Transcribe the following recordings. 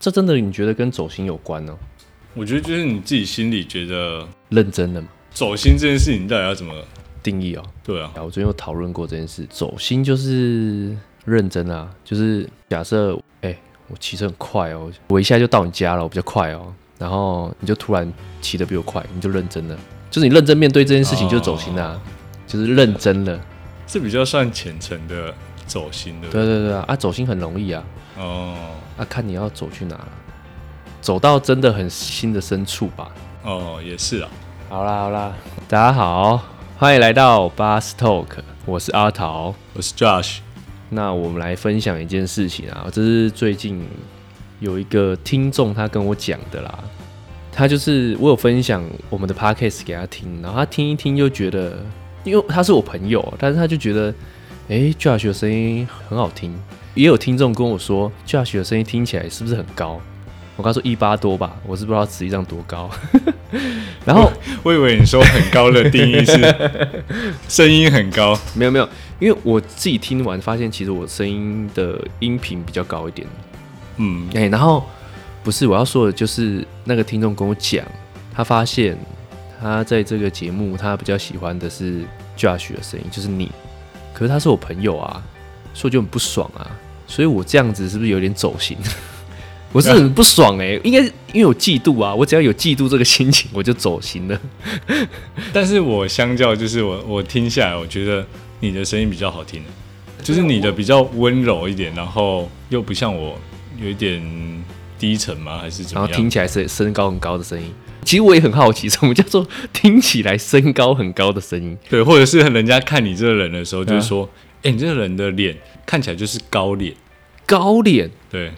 这真的你觉得跟走心有关呢？我觉得就是你自己心里觉得认真的嘛，走心这件事情到底要怎么定义哦？对啊？我昨天有讨论过这件事，走心就是认真啊，就是假设哎，我骑车很快哦，我一下就到你家了，我比较快哦，然后你就突然骑得比我快，你就认真了，就是你认真面对这件事情就是走心啊，就是认真了，是比较算浅层的走心的。对对对啊，啊，走心很容易啊，哦，啊，看你要走去哪。走到真的很心的深处吧。哦，也是啊。好啦好啦，大家好，欢迎来到 Bus Talk，我是阿桃，我是 Josh。那我们来分享一件事情啊，这是最近有一个听众他跟我讲的啦。他就是我有分享我们的 Podcast 给他听，然后他听一听就觉得，因为他是我朋友，但是他就觉得，哎，Josh 的声音很好听。也有听众跟我说，Josh 的声音听起来是不是很高？我刚说一八多吧，我是不知道实际上多高。然后我以为你说很高的定义是 声音很高，没有没有，因为我自己听完发现，其实我声音的音频比较高一点。嗯，哎，然后不是我要说的，就是那个听众跟我讲，他发现他在这个节目，他比较喜欢的是 Josh 的声音，就是你。可是他是我朋友啊，所以就很不爽啊。所以我这样子是不是有点走心？我是很不爽哎，应该因为有嫉妒啊，我只要有嫉妒这个心情，我就走心了。但是我相较就是我我听下来，我觉得你的声音比较好听，就是你的比较温柔一点，然后又不像我有一点低沉吗？还是怎么样？然后听起来是身高很高的声音。其实我也很好奇，什么叫做听起来身高很高的声音？对，或者是人家看你这个人的时候，就是说，哎，你这个人的脸看起来就是高脸，高脸，对。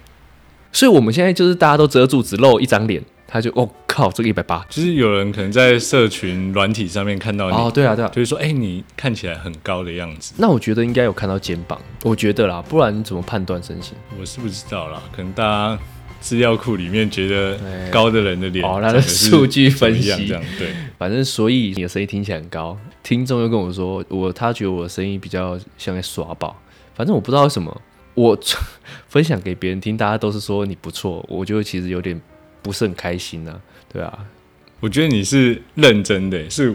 所以我们现在就是大家都遮住，只露一张脸，他就哦靠，这个一百八。就是有人可能在社群软体上面看到你，哦对啊对啊，就是说哎你看起来很高的样子。那我觉得应该有看到肩膀，我觉得啦，不然你怎么判断身形？我是不知道啦，可能大家资料库里面觉得高的人的脸，哦，他的数据分析这样对。反正所以你的声音听起来很高，听众又跟我说我他觉得我的声音比较像在耍宝，反正我不知道为什么。我 分享给别人听，大家都是说你不错，我就其实有点不是很开心啊，对啊，我觉得你是认真的，是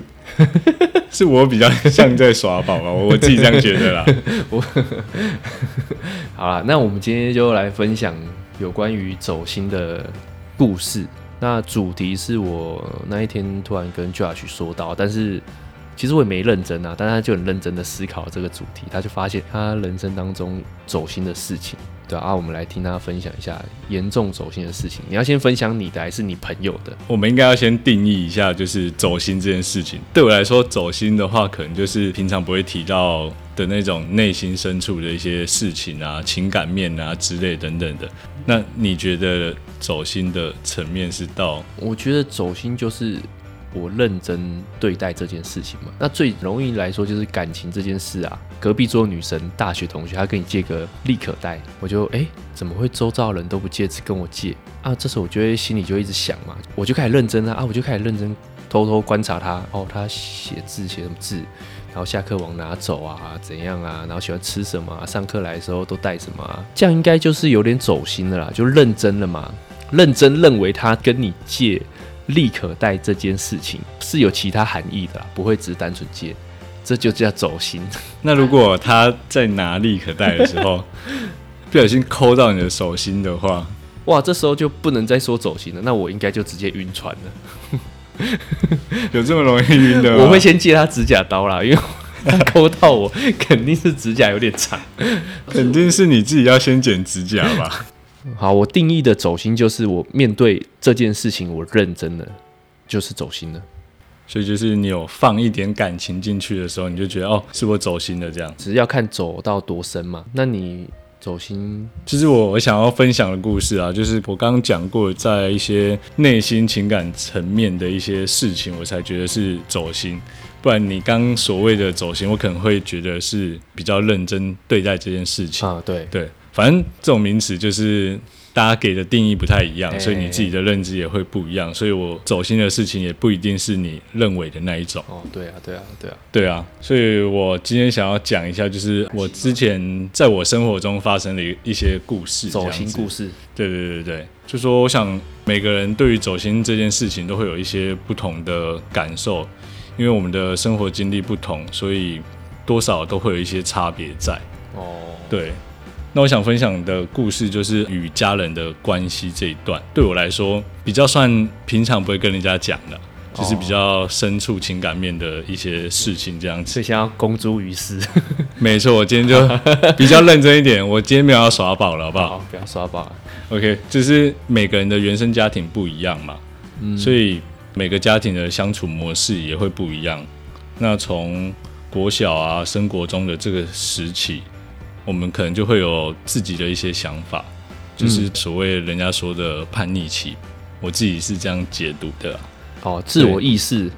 是我比较像在耍宝吧，我自己这样觉得啦。我好了，那我们今天就来分享有关于走心的故事。那主题是我那一天突然跟 Josh 说到，但是。其实我也没认真啊，但他就很认真的思考这个主题，他就发现他人生当中走心的事情，对啊，我们来听他分享一下严重走心的事情。你要先分享你的，还是你朋友的？我们应该要先定义一下，就是走心这件事情。对我来说，走心的话，可能就是平常不会提到的那种内心深处的一些事情啊、情感面啊之类等等的。那你觉得走心的层面是到？我觉得走心就是。我认真对待这件事情嘛？那最容易来说就是感情这件事啊。隔壁桌女生大学同学，她跟你借个立可带，我就哎，怎么会周遭人都不借，只跟我借啊？这时候我就会心里就一直想嘛，我就开始认真啊啊，我就开始认真偷偷观察她哦，她写字写什么字，然后下课往哪走啊，怎样啊，然后喜欢吃什么，上课来的时候都带什么，这样应该就是有点走心的啦，就认真了嘛，认真认为他跟你借。立可带这件事情是有其他含义的啦，不会只是单纯借，这就叫走心。那如果他在拿立可带的时候，不小心抠到你的手心的话，哇，这时候就不能再说走心了，那我应该就直接晕船了。有这么容易晕的？我会先借他指甲刀啦，因为他抠到我，肯定是指甲有点长，肯定是你自己要先剪指甲吧。好，我定义的走心就是我面对这件事情，我认真的，就是走心了。所以就是你有放一点感情进去的时候，你就觉得哦，是我走心的这样。只是要看走到多深嘛。那你走心，其实我我想要分享的故事啊，就是我刚刚讲过，在一些内心情感层面的一些事情，我才觉得是走心。不然你刚所谓的走心，我可能会觉得是比较认真对待这件事情啊。对对。反正这种名词就是大家给的定义不太一样，哎所以你自己的认知也会不一样。所以我走心的事情也不一定是你认为的那一种。哦，对啊，对啊，对啊，对啊，所以我今天想要讲一下，就是我之前在我生活中发生的一一些故事，走心故事。事，对对对对，就说我想每个人对于走心这件事情都会有一些不同的感受，因为我们的生活经历不同，所以多少都会有一些差别在。哦，对，那我想分享的故事就是与家人的关系这一段，对我来说比较算平常不会跟人家讲的，就是比较深处情感面的一些事情这样子。所以先要公诸于世，没错，我今天就比较认真一点，我今天没有要耍宝了，好不好？好，不要耍宝，OK，就是每个人的原生家庭不一样嘛，所以每个家庭的相处模式也会不一样。那从国小啊、升国中的这个时期，我们可能就会有自己的一些想法，就是所谓人家说的叛逆期。我自己是这样解读的啊、哦，自我意识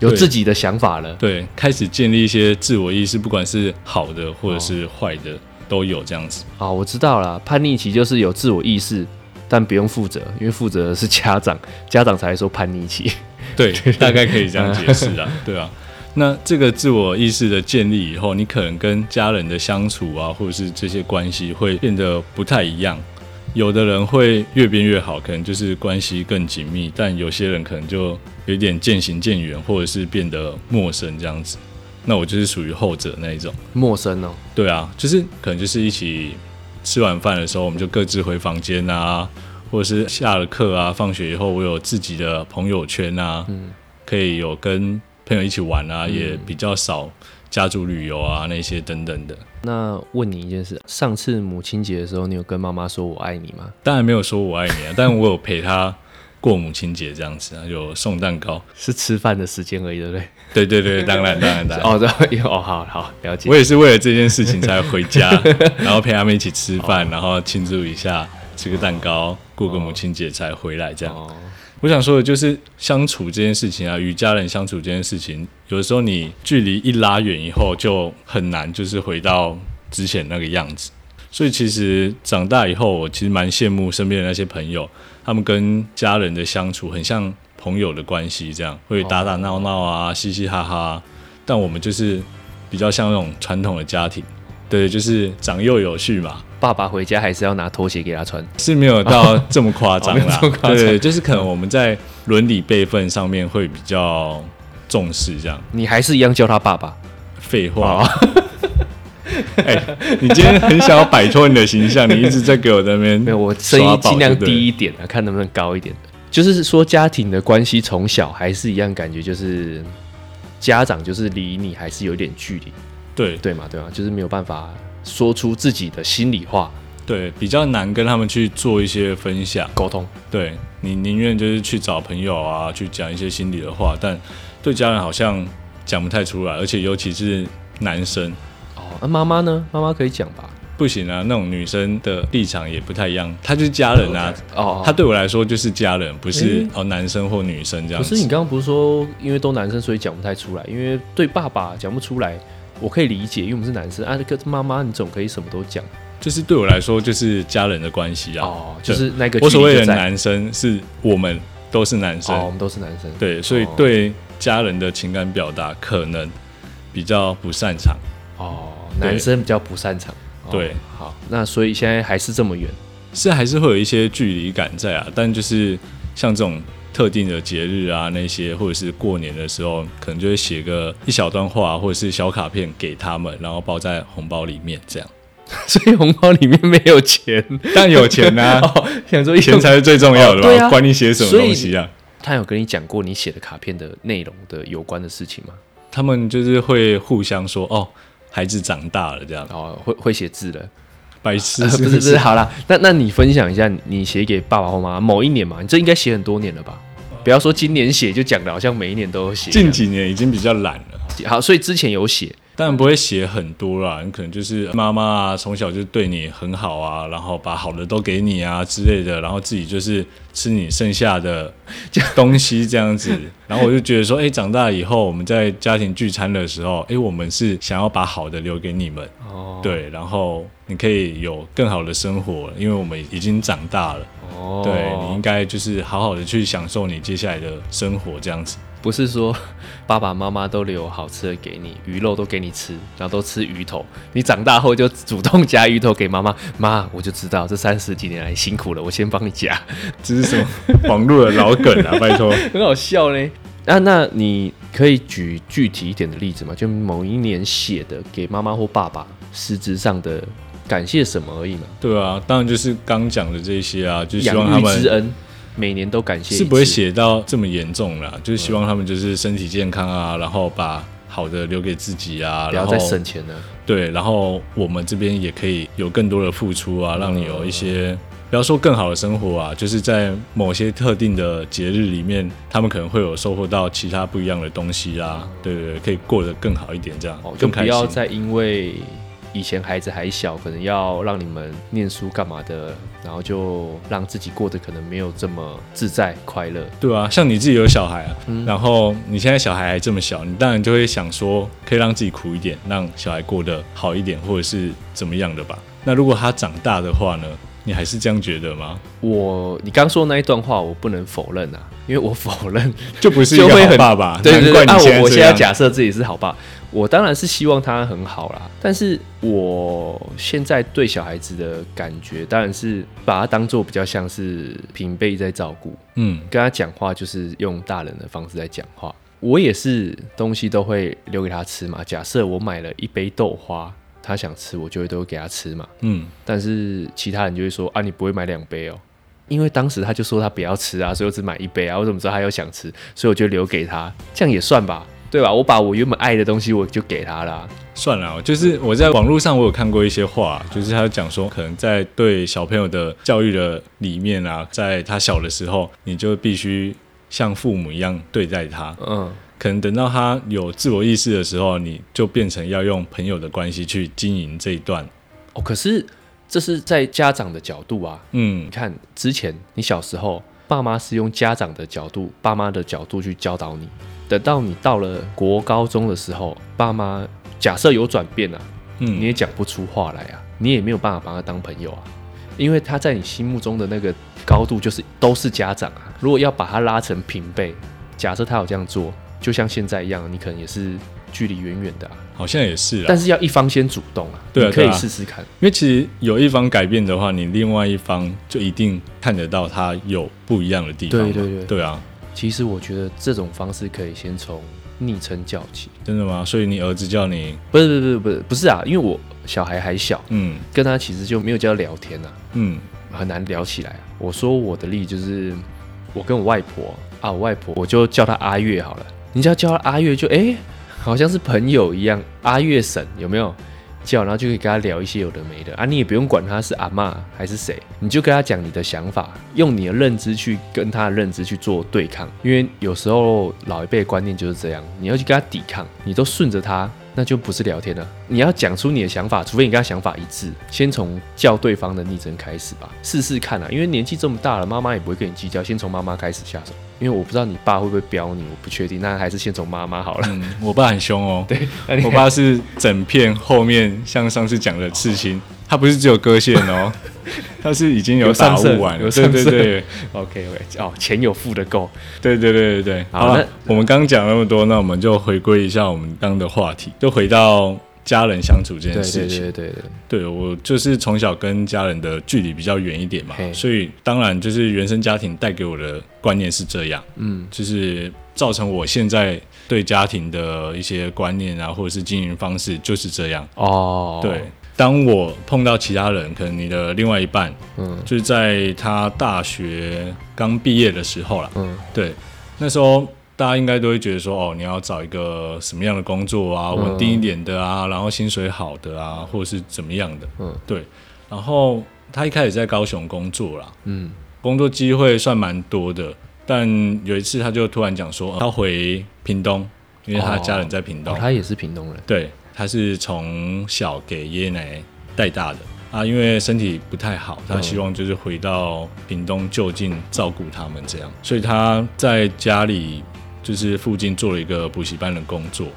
有自己的想法了，对，开始建立一些自我意识，不管是好的或者是坏的，都有这样子。哦，我知道了，叛逆期就是有自我意识，但不用负责，因为负责的是家长，家长才会说叛逆期。对，大概可以这样解释啊，对啊。那这个自我意识的建立以后，你可能跟家人的相处啊，或者是这些关系会变得不太一样。有的人会越变越好，可能就是关系更紧密；但有些人可能就有点渐行渐远，或者是变得陌生这样子。那我就是属于后者那一种。陌生哦，对啊，就是可能就是一起吃完饭的时候，我们就各自回房间啊，或者是下了课啊，放学以后，我有自己的朋友圈啊，可以有跟朋友一起玩啊，也比较少家族旅游啊那些等等的。那问你一件事，上次母亲节的时候，你有跟妈妈说我爱你吗？当然没有说我爱你啊，但我有陪她过母亲节这样子啊，有送蛋糕。是吃饭的时间而已，对不对？对对对，当然当然当然。哦，对，哦，好好了解我。也是为了这件事情才回家，然后陪他们一起吃饭，然后庆祝一下，吃个蛋糕，过个母亲节才回来这样。哦，我想说的就是相处这件事情啊，与家人相处这件事情，有的时候你距离一拉远以后，就很难就是回到之前那个样子。所以其实长大以后，我其实蛮羡慕身边的那些朋友，他们跟家人的相处很像朋友的关系，这样会打打闹闹啊，嘻嘻哈哈。但我们就是比较像那种传统的家庭，对，就是长幼有序嘛。爸爸回家还是要拿拖鞋给他穿。是没有到这么夸张啦 对，就是可能我们在伦理辈分上面会比较重视这样。你还是一样叫他爸爸。废话，哦，哎、你今天很想要摆脱你的形象，你一直在给我在那边 没有，我声音尽量低一点啊，看能不能高一点。就是说，家庭的关系从小还是一样，感觉就是家长就是离你还是有一点距离，对对嘛？对嘛？就是没有办法说出自己的心里话，对，比较难跟他们去做一些分享。沟通。对你宁愿就是去找朋友啊，去讲一些心里的话，但对家人好像讲不太出来，而且尤其是男生。哦，那妈妈呢？妈妈可以讲吧？不行啊，那种女生的立场也不太一样，她就是家人啊，哦，她对我来说就是家人，不是诶哦男生或女生这样子。可是你刚刚不是说，因为都男生，所以讲不太出来？因为对爸爸讲不出来，我可以理解，因为我们是男生啊。那个妈妈，你总可以什么都讲就是对我来说就是家人的关系啊。哦，就是那个我所谓的男生是我们都是男生，哦，我们都是男生，对，所以哦对家人的情感表达可能比较不擅长。哦，男生比较不擅长。哦对，好，那所以现在还是这么远。是还是会有一些距离感在啊，但就是像这种特定的节日啊，那些或者是过年的时候，可能就会写个一小段话或者是小卡片给他们，然后包在红包里面这样。所以红包里面没有钱，但有钱啊，哦，想说钱才是最重要的吧？哦管你写什么东西啊？他有跟你讲过你写的卡片的内容的有关的事情吗？他们就是会互相说哦，孩子长大了这样，哦，会会写字了，白痴、不是不是，好啦，那那你分享一下你写给爸爸或妈妈某一年嘛？你这应该写很多年了吧？不要说今年写就讲的好像每一年都有写。近几年已经比较懒了。好，所以之前有写，当然不会写很多啦，你可能就是妈妈啊，从小就对你很好啊，然后把好的都给你啊之类的，然后自己就是吃你剩下的 东西这样子。然后我就觉得说，哎，长大以后我们在家庭聚餐的时候，哎，我们是想要把好的留给你们，哦，对，然后你可以有更好的生活，因为我们已经长大了，哦，对你应该就是好好的去享受你接下来的生活这样子。不是说 爸爸妈妈都留好吃的给你，鱼肉都给你吃，然后都吃鱼头，你长大后就主动夹鱼头给妈妈，妈，我就知道这三十几年来辛苦了，我先帮你夹，这是什么网络的老梗啊？拜托，很好笑嘞。啊，那你可以举具体一点的例子吗？就某一年写的给妈妈或爸爸，实质上的感谢什么而已嘛？对啊，当然就是刚讲的这些啊，就希望他养育之恩，每年都感谢是不会写到这么严重啦，就是希望他们就是身体健康啊，然后把好的留给自己啊，然后省钱了。对，然后我们这边也可以有更多的付出啊，让你有一些。不要说更好的生活啊，就是在某些特定的节日里面，他们可能会有收获到其他不一样的东西啊，对对对，可以过得更好一点，这样哦，就更开心。不要再因为以前孩子还小，可能要让你们念书干嘛的，然后就让自己过得可能没有这么自在快乐。对啊，像你自己有小孩啊，嗯然后你现在小孩还这么小，你当然就会想说，可以让自己苦一点，让小孩过得好一点，或者是怎么样的吧。那如果他长大的话呢？你还是这样觉得吗？我你刚说的那一段话，我不能否认啊，因为我否认就不是一个好就会很爸爸，对对对，啊，难怪你现在我我现在假设自己是好爸，我当然是希望他很好啦。但是我现在对小孩子的感觉，当然是把他当做比较像是平辈在照顾，嗯跟他讲话就是用大人的方式在讲话。我也是东西都会留给他吃嘛。假设我买了一杯豆花，他想吃，我就会都会给他吃嘛。嗯，但是其他人就会说啊，你不会买两杯哦，因为当时他就说他不要吃啊，所以我只买一杯啊。我怎么知道他有想吃？所以我就留给他，这样也算吧，对吧？我把我原本爱的东西我就给他啦。算了，就是我在网络上我有看过一些话，就是他讲说，可能在对小朋友的教育的里面啊，在他小的时候，你就必须像父母一样对待他。嗯，可能等到他有自我意识的时候，你就变成要用朋友的关系去经营这一段。哦，可是这是在家长的角度啊。嗯你看之前你小时候，爸妈是用家长的角度、爸妈的角度去教导你。等到你到了国高中的时候，爸妈假设有转变啊，你嗯，也讲不出话来啊，你也没有办法把他当朋友啊，因为他在你心目中的那个高度就是都是家长啊。如果要把他拉成平辈，假设他有这样做，就像现在一样，你可能也是距离远远的、啊，好像也是啦。但是要一方先主动啊，对啊可以试试看。因为其实有一方改变的话，你另外一方就一定看得到他有不一样的地方。对对对对啊，其实我觉得这种方式可以先从昵称叫起，真的吗？所以你儿子叫你，不是不是不是不是啊，因为我小孩还小，嗯跟他其实就没有叫聊天啊，嗯很难聊起来啊。我说我的例就是我跟我外婆啊，我外婆我就叫她阿月好了，你只要叫她阿月就哎、好像是朋友一样，阿月神有没有？叫，然后就可以跟他聊一些有的没的啊，你也不用管他是阿嬷还是谁，你就跟他讲你的想法，用你的认知去跟他的认知去做对抗，因为有时候老一辈的观念就是这样，你要去跟他抵抗，你都顺着他，那就不是聊天了。你要讲出你的想法，除非你跟他想法一致，先从叫对方的昵称开始吧，试试看啊。因为年纪这么大了，妈妈也不会跟你计较，先从妈妈开始下手。因为我不知道你爸会不会彪你，我不确定，那还是先从妈妈好了。嗯，我爸很凶哦。对，我爸是整片后面像上次讲的刺青，他不是只有割线哦，他是已经有打上色雾完了。对对对 OK OK，哦，钱有付的够。对对对对对。好了，我们刚刚讲那么多，那我们就回归一下我们刚刚的话题，就回到家人相处这件事情。对对对对，对我就是从小跟家人的距离比较远一点嘛，所以当然就是原生家庭带给我的观念是这样，嗯就是造成我现在对家庭的一些观念啊，或者是经营方式就是这样。哦，对，当我碰到其他人，可能你的另外一半，嗯就是在他大学刚毕业的时候啦，嗯对，那时候大家应该都会觉得说，哦，你要找一个什么样的工作啊，嗯稳定一点的啊，然后薪水好的啊，或者是怎么样的，嗯对。然后他一开始在高雄工作啦，嗯工作机会算蛮多的，但有一次他就突然讲说，呃他回屏东，因为他家人在屏东，哦，他也是屏东人。对。他是从小给爷爷奶奶带大的啊，因为身体不太好，他希望就是回到屏东就近照顾他们这样，所以他在家里就是附近做了一个补习班的工作。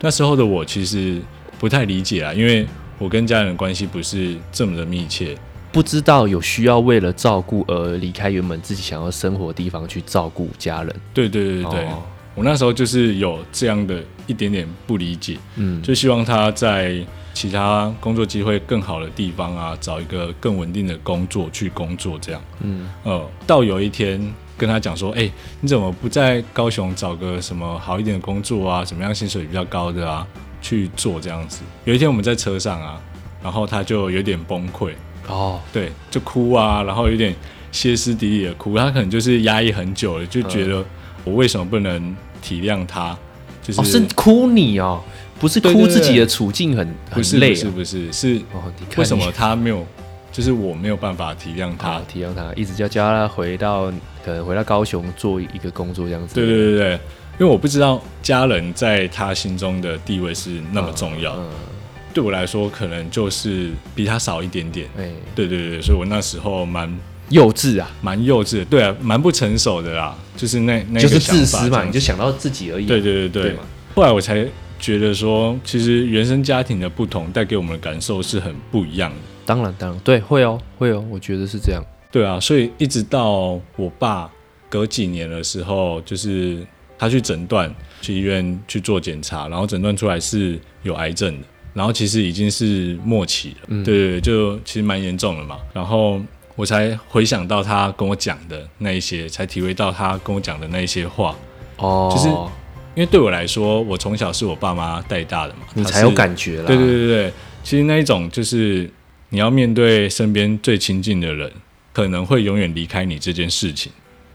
那时候的我其实不太理解啊，因为我跟家人的关系不是这么的密切，不知道有需要为了照顾而离开原本自己想要生活的地方去照顾家人。对对对对，我那时候就是有这样的一点点不理解，嗯，就希望他在其他工作机会更好的地方啊，找一个更稳定的工作去工作这样。嗯，呃，到有一天跟他讲说，哎、你怎么不在高雄找个什么好一点的工作啊？什么样薪水比较高的啊？去做这样子。有一天我们在车上啊，然后他就有点崩溃，哦，对，就哭啊，然后有点歇斯底里的哭。他可能就是压抑很久了，就觉得我为什么不能体谅他？就是、哦，是哭你哦，不是哭自己的处境很很累是不是是哦，你看为什么他没有？就是我没有办法体谅他啊，。体谅他，一直叫叫他回到可能回到高雄做一个工作这样子。对对对对，因为我不知道家人在他心中的地位是那么重要，嗯，对我来说可能就是比他少一点点。哎，对对对，所以我那时候蛮幼稚啊，蛮幼稚的，对啊，蛮不成熟的啦，就是那那就是个想自私嘛，你就想到自己而已。对对对对。后来我才觉得说，其实原生家庭的不同带给我们的感受是很不一样的。当然当然，对，会哦会哦，我觉得是这样。对啊，所以一直到我爸隔几年的时候，就是他去诊断，去医院去做检查，然后诊断出来是有癌症的，然后其实已经是末期了，嗯对对对，就其实蛮严重的嘛。然后我才回想到他跟我讲的那一些，才体会到他跟我讲的那一些话。哦，就是因为对我来说，我从小是我爸妈带大的嘛，你才有感觉啦。对对对对，其实那一种就是你要面对身边最亲近的人，可能会永远离开你这件事情，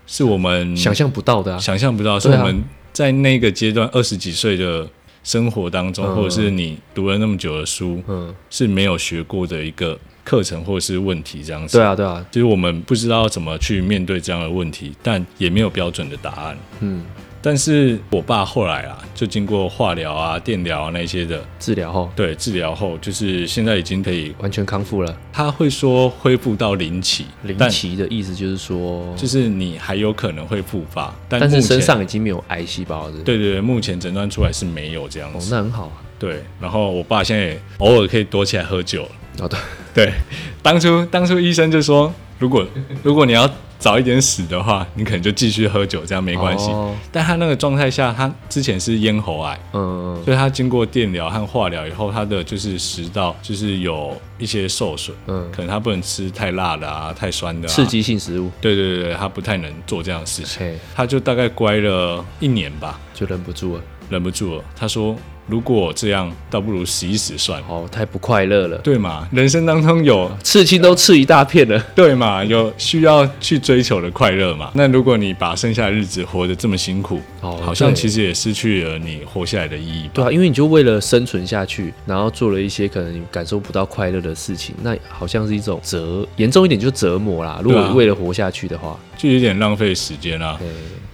是我们想象不到的啊。想象不到，是我们在那个阶段二十几岁的生活当中，嗯或者是你读了那么久的书，嗯，是没有学过的一个课程或者是问题这样子。对啊对啊，就是我们不知道怎么去面对这样的问题，但也没有标准的答案。嗯，但是我爸后来啊，就经过化疗啊、电疗啊那些的，治疗后对治疗后，就是现在已经可以，完全康复了。他会说恢复到零期，零但期的意思就是说，就是你还有可能会复发，但但是身上已经没有癌细胞了。对对对，目前诊断出来是没有这样哦，子。那很好啊。对，然后我爸现在也偶尔可以躲起来喝酒了。哦，对，对，当初当初医生就说，如果如果你要早一点死的话，你可能就继续喝酒，这样没关系。哦但他那个状态下，他之前是咽喉癌，嗯，所以他经过电疗和化疗以后，他的就是食道就是有一些受损，嗯可能他不能吃太辣的啊、太酸的、啊，刺。激性食物，对对对对，他不太能做这样的事情，嘿，他就大概乖了一年吧，就忍不住了。忍不住了。他说：“如果这样，倒不如死一死算了。哦，太不快乐了，对嘛？人生当中有刺青都刺一大片了。对嘛，有需要去追求的快乐嘛？那如果你把剩下的日子活得这么辛苦，哦好像其实也失去了你活下来的意义吧？对啊，因为你就为了生存下去，然后做了一些可能你感受不到快乐的事情，那好像是一种折，严重一点就折磨啦。如果为了活下去的话，就有点浪费时间啊。哎，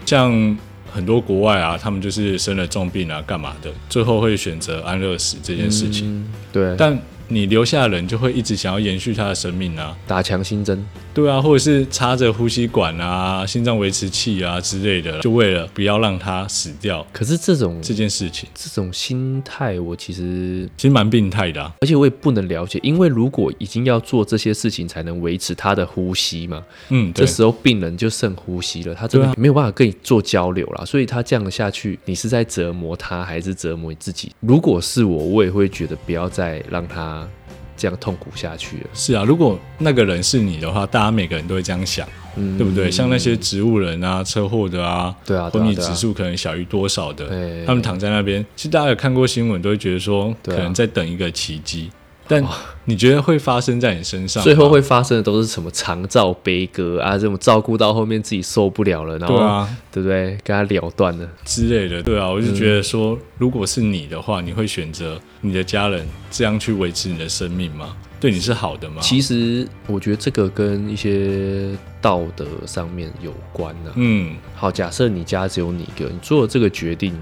像很多国外啊，他们就是生了重病啊，干嘛的，最后会选择安乐死这件事情。嗯，对，但你留下的人就会一直想要延续他的生命啊，打强心针，对啊，或者是插着呼吸管啊、心脏维持器啊之类的，就为了不要让他死掉。可是这种这件事情，这种心态，我其实其实蛮病态的、啊。而且我也不能了解，因为如果已经要做这些事情才能维持他的呼吸嘛，嗯，这时候病人就剩呼吸了，他真的没有办法跟你做交流啦，所以他这样下去，你是在折磨他，还是折磨你自己？如果是我，我也会觉得不要再让他这样痛苦下去了，是啊，如果那个人是你的话，大家每个人都会这样想，嗯，对不对？像那些植物人啊、车祸的啊，对啊，对昏迷指数可能小于多少的，哎他们躺在那边，其实大家有看过新闻，都会觉得说，可能在等一个奇迹。但你觉得会发生在你身上？最后会发生的都是什么长照悲歌啊，这种照顾到后面自己受不了了，然后对啊对不对？跟他了断了，之类的，对啊，我就觉得说，如果是你的话，你会选择你的家人这样去维持你的生命吗？对你是好的吗？其实我觉得这个跟一些道德上面有关呢、嗯，好，假设你家只有你一个，你做了这个决定，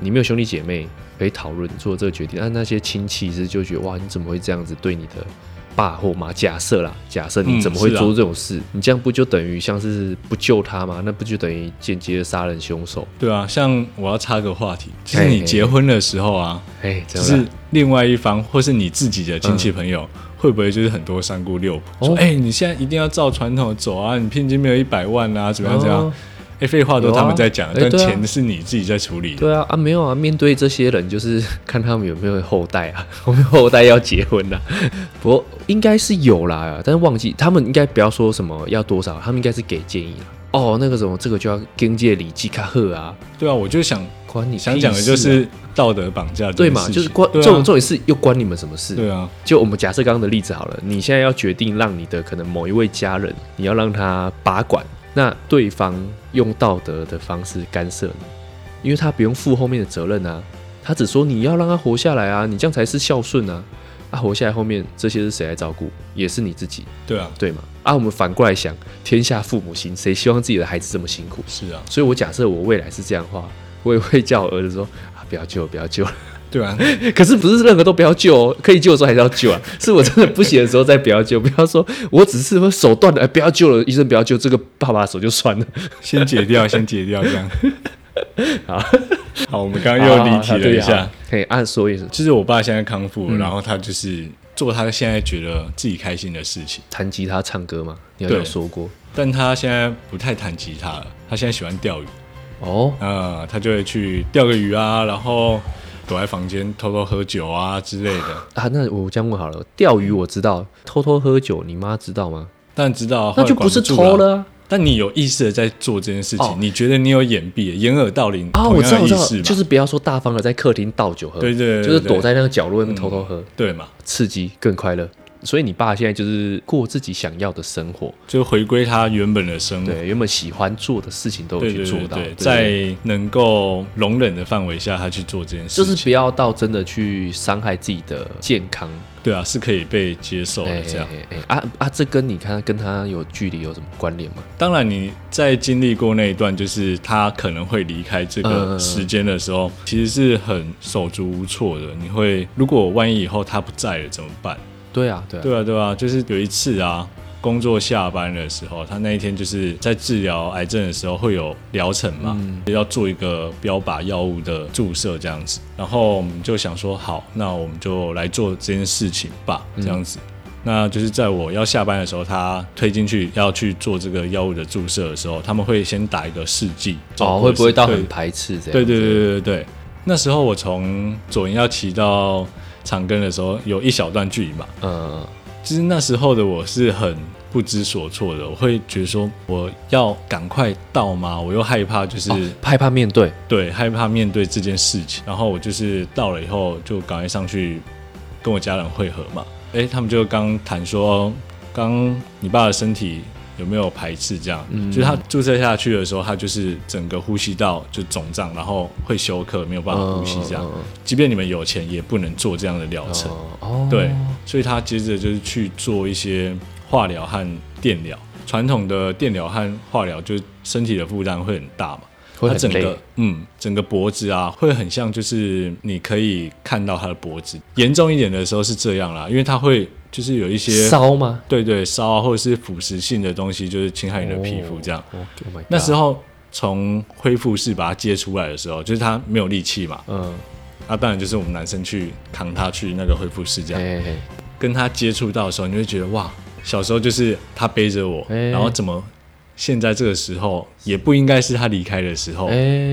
你没有兄弟姐妹可以讨论做这个决定，但那些亲戚是就觉得哇，你怎么会这样子对你的爸或妈？假设啦，假设你嗯怎么会做这种事？你这样不就等于像是不救他吗？那不就等于间接的杀人凶手？对啊，像我要插个话题，就是你结婚的时候啊，哎，就就是是另外一方或是你自己的亲戚朋友，会不会就是很多三姑六婆说，哦哎、你现在一定要照传统走啊，你聘金没有一百万啊，怎么样怎么样哦？哎、废话都他们在讲，但钱是你自己在处理的。对啊啊没有啊，面对这些人就是 看他们有没有后代啊，我们后代要结婚啊。不过应该是有啦，但是忘记他们应该不要说什么要多少，他们应该是给建议啦。哦，那个什么，这个就要经界礼记卡赫啊，对啊，我就想关你想讲的就是道德绑架对嘛，就是关这种重点是又关你们什么事？对啊，就我们假设刚刚的例子好了，你现在要决定让你的可能某一位家人，你要让他把管，那对方用道德的方式干涉你，因为他不用负后面的责任啊，他只说你要让他活下来啊，你这样才是孝顺啊。啊，活下来后面这些是谁来照顾？也是你自己，对啊，对吗？啊，我们反过来想，天下父母心，谁希望自己的孩子这么辛苦？是啊，所以我假设我未来是这样的话，我也会叫我儿子说啊，不要救了，不要救了。对啊，可是不是任何都不要救哦，可以救的时候还是要救啊。是我真的不行的时候再不要救，不要说我只是说手断了，哎，不要救了，医生不要救，这个爸爸的手就算了。先解掉，先解掉，这样。好，好，我们刚刚又离题了一下。，可以按说一声，就是我爸现在康复，嗯然后他就是做他现在觉得自己开心的事情，弹吉他唱歌吗，你好对像有说过但他现在不太弹吉他了，他现在喜欢钓鱼。哦。啊、他就会去钓个鱼啊，然后躲在房间偷偷喝酒啊之类的。啊，那我这样问好了，钓鱼我知道，偷偷喝酒，你妈知道吗？当然知道那就不是偷。了啊！但你有意识的在做这件事情，哦你觉得你有掩蔽、掩耳盗铃啊，我知道，我知道？就是不要说大方的在客厅倒酒喝，对对对就是躲在那个角落那边偷偷喝，对嘛，刺激更快乐。所以你爸现在就是过自己想要的生活，就回归他原本的生活。对，原本喜欢做的事情都去做到，在能够容忍的范围下，他去做这件事情，就是不要到真的去伤害自己的健康。对啊，是可以被接受的。这样，啊啊，这跟你看跟他有距离有什么关联吗？当然你在经历过那一段，就是他可能会离开这个时间的时候，其实是很手足无措的。你会，如果万一以后他不在了怎么办？对啊，对啊，对啊，对啊，就是有一次啊，工作下班的时候，他那一天就是在治疗癌症的时候会有疗程嘛，嗯。要做一个标靶药物的注射这样子，然后我们就想说，好，那我们就来做这件事情吧，嗯。这样子。那就是在我要下班的时候，他推进去要去做这个药物的注射的时候，他们会先打一个试剂，哦，会不会到很排斥这样？对对对对对对，那时候我从左营要骑到长庚的时候，有一小段距离嘛，嗯，其实那时候的我是很不知所措的，我会觉得说我要赶快到吗？我又害怕，就是、哦，害怕面对，对害怕面对这件事情。然后我就是到了以后，就赶快上去跟我家人会合嘛。哎，他们就刚谈说，刚你爸的身体有没有排斥？这样，嗯就是他注射下去的时候，他就是整个呼吸道就肿胀，然后会休克，没有办法呼吸这样。即便你们有钱，也不能做这样的疗程。对，所以他接着就是去做一些化疗和电疗。传统的电疗和化疗，就是身体的负担会很大嘛。会很累它整个嗯，整个脖子啊，会很像，就是你可以看到他的脖子。严重一点的时候是这样啦，因为他会就是有一些烧吗？对对烧啊，或者是腐蚀性的东西，就是侵害你的皮肤这样。哦，Oh 那时候从恢复室把它接出来的时候，就是他没有力气嘛，嗯，那、当然就是我们男生去扛他去那个恢复室这样。跟他接触到的时候，你会觉得哇，小时候就是他背着我，哎然后怎么现在这个时候也不应该是他离开的时候，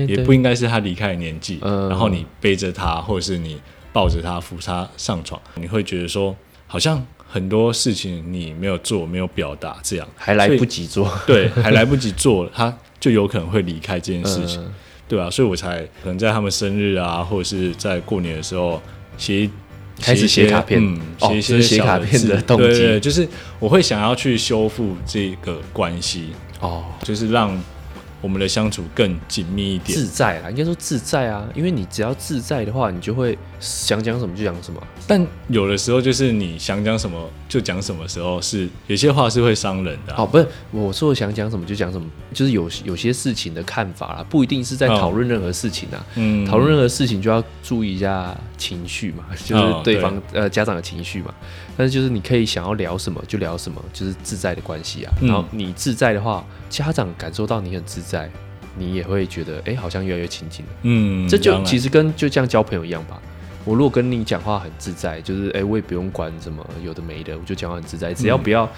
也不应该是他离开的年纪，嗯。然后你背着他，或者是你抱着他扶他上床，你会觉得说好像很多事情你没有做，没有表达，这样。还来不及做。对，还来不及做，他就有可能会离开这件事情。嗯。对啊，所以我才可能在他们生日啊，或者是在过年的时候写一开始写卡片。写一些小卡片的动机。对对对，就是我会想要去修复这个关系，哦，就是让我们的相处更紧密一点。自在啦，应该说自在啊，因为你只要自在的话，你就会想讲什么就讲什么。但有的时候就是你想讲什么就讲什么时候是有些话是会伤人的啊、哦，不是，我说想讲什么就讲什么，就是有有些事情的看法啦，不一定是在哦讨论任何事情啊。嗯讨论任何事情就要注意一下情绪嘛，就是哦对方、呃家长的情绪嘛。但是就是你可以想要聊什么就聊什么，就是自在的关系啊。嗯然后你自在的话，家长感受到你很自在，你也会觉得哎、诶好像越来越亲近了。嗯，这就其实跟就像交朋友一样吧。我如果跟你讲话很自在，就是哎、我也不用管什么有的没的，我就讲话很自在，只要嗯不要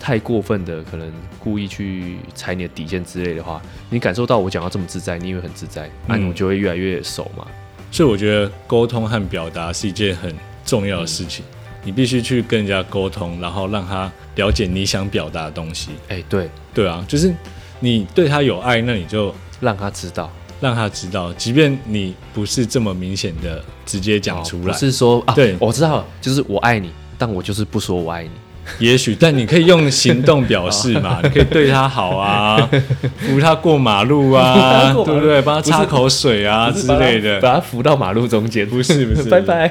太过分的，可能故意去踩你的底线之类的话，你感受到我讲话这么自在，你也会很自在，那、嗯你就会越来越熟嘛。所以我觉得沟通和表达是一件很重要的事情。你必须去跟人家沟通，然后让他了解你想表达的东西。哎、对，对啊，就是你对他有爱，那你就让他知道让他知道，即便你不是这么明显的直接讲出来，哦不是说啊，对我知道了，就是我爱你，但我就是不说我爱你。也许，但你可以用行动表示嘛，你可以对他好啊，扶他过马路啊，路对不对？帮他擦口水啊之类的，把他扶到马路中间，不是不是 拜拜。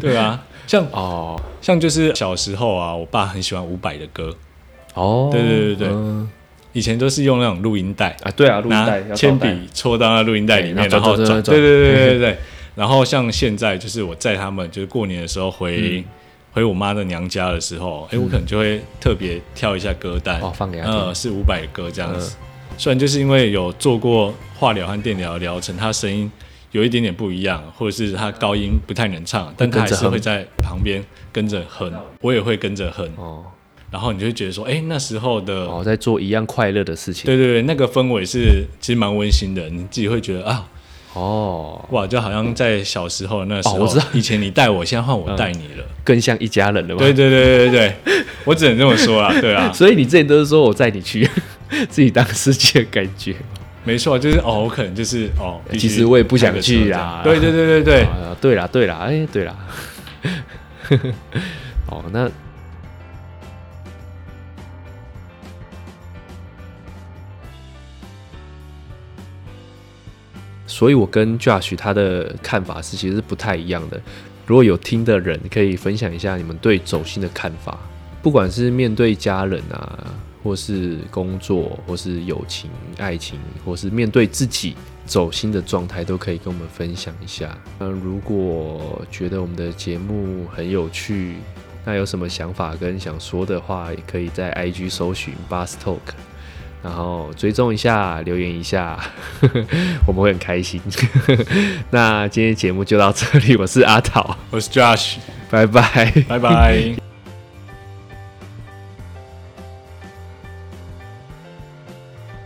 对啊。像哦。像就是小时候啊，我爸很喜欢伍佰的歌，哦，对对对对。嗯。以前都是用那种录音带，啊，对啊，录音拿带。要铅笔戳到那录音带里面，然后转，对对对对对。对。然后像现在就是我在他们，就是过年的时候回、嗯。回我妈的娘家的时候，哎、我可能就会特别挑一下歌单，哦放给他听。呃，是伍佰的歌这样子。虽然就是因为有做过化疗和电疗的疗程，他声音有一点点不一样，或者是他高音不太能唱，但他还是会在旁边跟着哼，我也会跟着哼，哦然后你就会觉得说，哎、那时候的哦，在做一样快乐的事情。对对对，那个氛围是其实蛮温馨的，你自己会觉得啊，哦，哇，就好像在小时候那时候，哦我知道以前你带我，现在换我带你了。更像一家人了吧。对对对对对对，我只能这么说啊，对啊，所以你之前都是说我载你去，自己当司机的感觉。没错，就是哦，我可能就是哦，其实我也不想去啊对对对对对，啊，对啦对啦，哎，对啦。哦，那所以，我跟 Josh 他的看法是其实是不太一样的。如果有听的人，可以分享一下你们对走心的看法，不管是面对家人啊，或是工作，或是友情、爱情，或是面对自己走心的状态，都可以跟我们分享一下。那如果觉得我们的节目很有趣，那有什么想法跟想说的话，也可以在 IG 搜寻 Bus Talk，然后追踪一下，留言一下，我们会很开心。那今天节目就到这里，我是阿桃，我是 Josh，拜拜。拜拜。